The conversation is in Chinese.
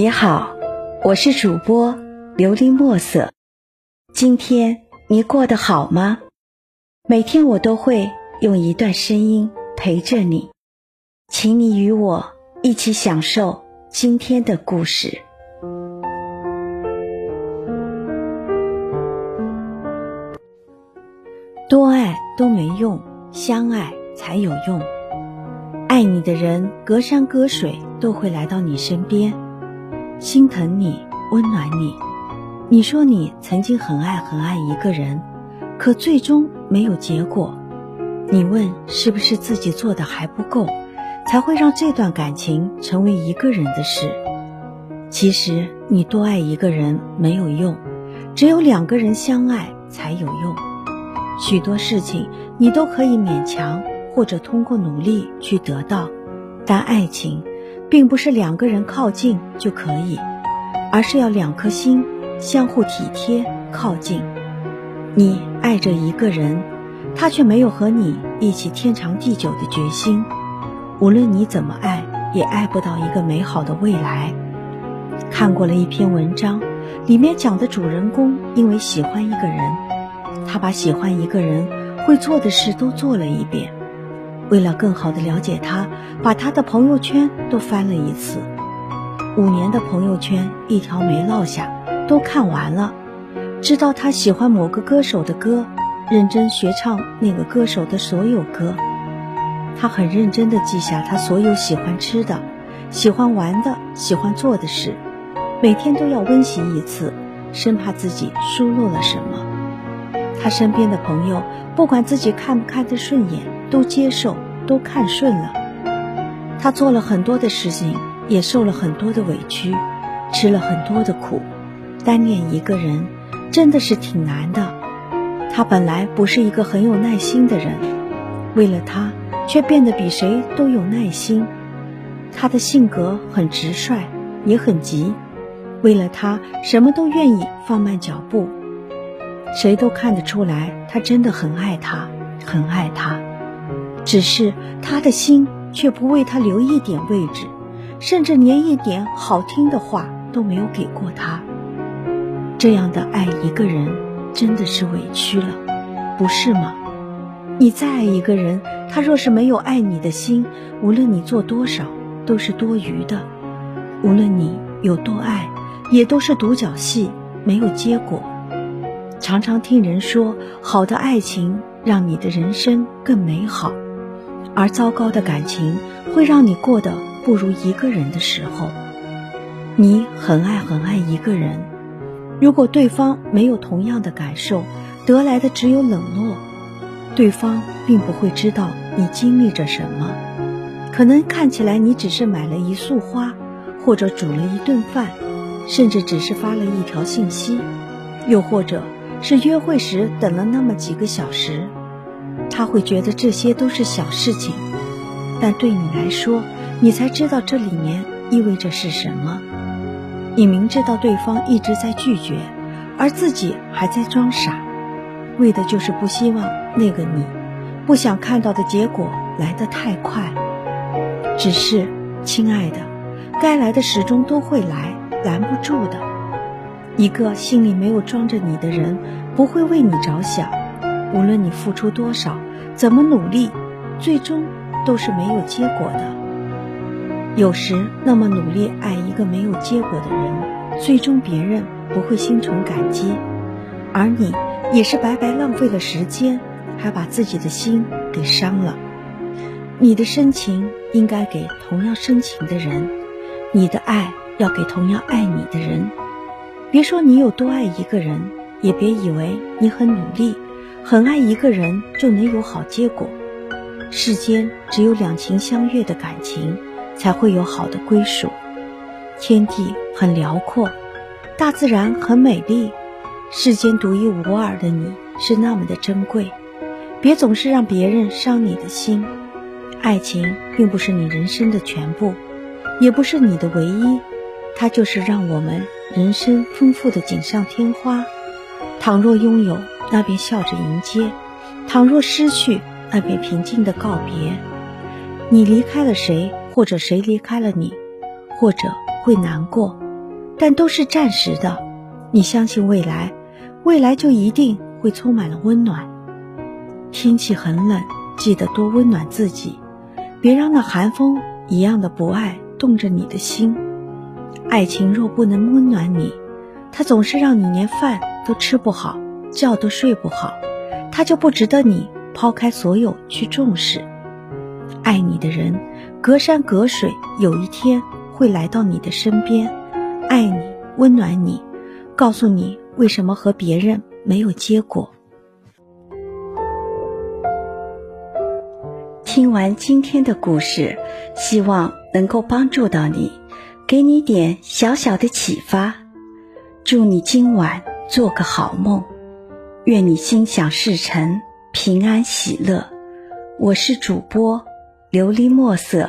你好，我是主播琉璃墨色。今天你过得好吗？每天我都会用一段声音陪着你，请你与我一起享受今天的故事。多爱都没用，相爱才有用。爱你的人，隔山隔水都会来到你身边。心疼你，温暖你。你说你曾经很爱很爱一个人，可最终没有结果。你问是不是自己做的还不够，才会让这段感情成为一个人的事？其实你多爱一个人没有用，只有两个人相爱才有用。许多事情你都可以勉强或者通过努力去得到，但爱情。并不是两个人靠近就可以，而是要两颗心相互体贴靠近。你爱着一个人，他却没有和你一起天长地久的决心。无论你怎么爱，也爱不到一个美好的未来。看过了一篇文章，里面讲的主人公因为喜欢一个人，他把喜欢一个人会做的事都做了一遍。为了更好的了解他，把他的朋友圈都翻了一次，五年的朋友圈一条没落下，都看完了。知道他喜欢某个歌手的歌，认真学唱那个歌手的所有歌。他很认真的记下他所有喜欢吃的、喜欢玩的、喜欢做的事，每天都要温习一次，生怕自己疏漏了什么。他身边的朋友，不管自己看不看得顺眼。都接受，都看顺了。他做了很多的事情，也受了很多的委屈，吃了很多的苦。单恋一个人，真的是挺难的。他本来不是一个很有耐心的人，为了他，却变得比谁都有耐心。他的性格很直率，也很急，为了他，什么都愿意放慢脚步。谁都看得出来，他真的很爱他，很爱他。只是他的心却不为他留一点位置，甚至连一点好听的话都没有给过他。这样的爱一个人，真的是委屈了，不是吗？你再爱一个人，他若是没有爱你的心，无论你做多少都是多余的；无论你有多爱，也都是独角戏，没有结果。常常听人说，好的爱情让你的人生更美好。而糟糕的感情会让你过得不如一个人的时候，你很爱很爱一个人，如果对方没有同样的感受，得来的只有冷落。对方并不会知道你经历着什么，可能看起来你只是买了一束花，或者煮了一顿饭，甚至只是发了一条信息，又或者是约会时等了那么几个小时。他会觉得这些都是小事情，但对你来说，你才知道这里面意味着是什么。你明知道对方一直在拒绝，而自己还在装傻，为的就是不希望那个你不想看到的结果来得太快。只是，亲爱的，该来的始终都会来，拦不住的。一个心里没有装着你的人，不会为你着想。无论你付出多少，怎么努力，最终都是没有结果的。有时那么努力爱一个没有结果的人，最终别人不会心存感激，而你也是白白浪费了时间，还把自己的心给伤了。你的深情应该给同样深情的人，你的爱要给同样爱你的人。别说你有多爱一个人，也别以为你很努力。很爱一个人就能有好结果。世间只有两情相悦的感情，才会有好的归属。天地很辽阔，大自然很美丽，世间独一无二的你是那么的珍贵。别总是让别人伤你的心。爱情并不是你人生的全部，也不是你的唯一，它就是让我们人生丰富的锦上添花。倘若拥有。那便笑着迎接，倘若失去，那便平静的告别。你离开了谁，或者谁离开了你，或者会难过，但都是暂时的。你相信未来，未来就一定会充满了温暖。天气很冷，记得多温暖自己，别让那寒风一样的不爱冻着你的心。爱情若不能温暖你，它总是让你连饭都吃不好，觉都睡不好，它就不值得你抛开所有去重视。爱你的人，隔山隔水，有一天会来到你的身边，爱你，温暖你，告诉你为什么和别人没有结果。听完今天的故事，希望能够帮助到你，给你点小小的启发。祝你今晚做个好梦，愿你心想事成，平安喜乐。我是主播琉璃墨色。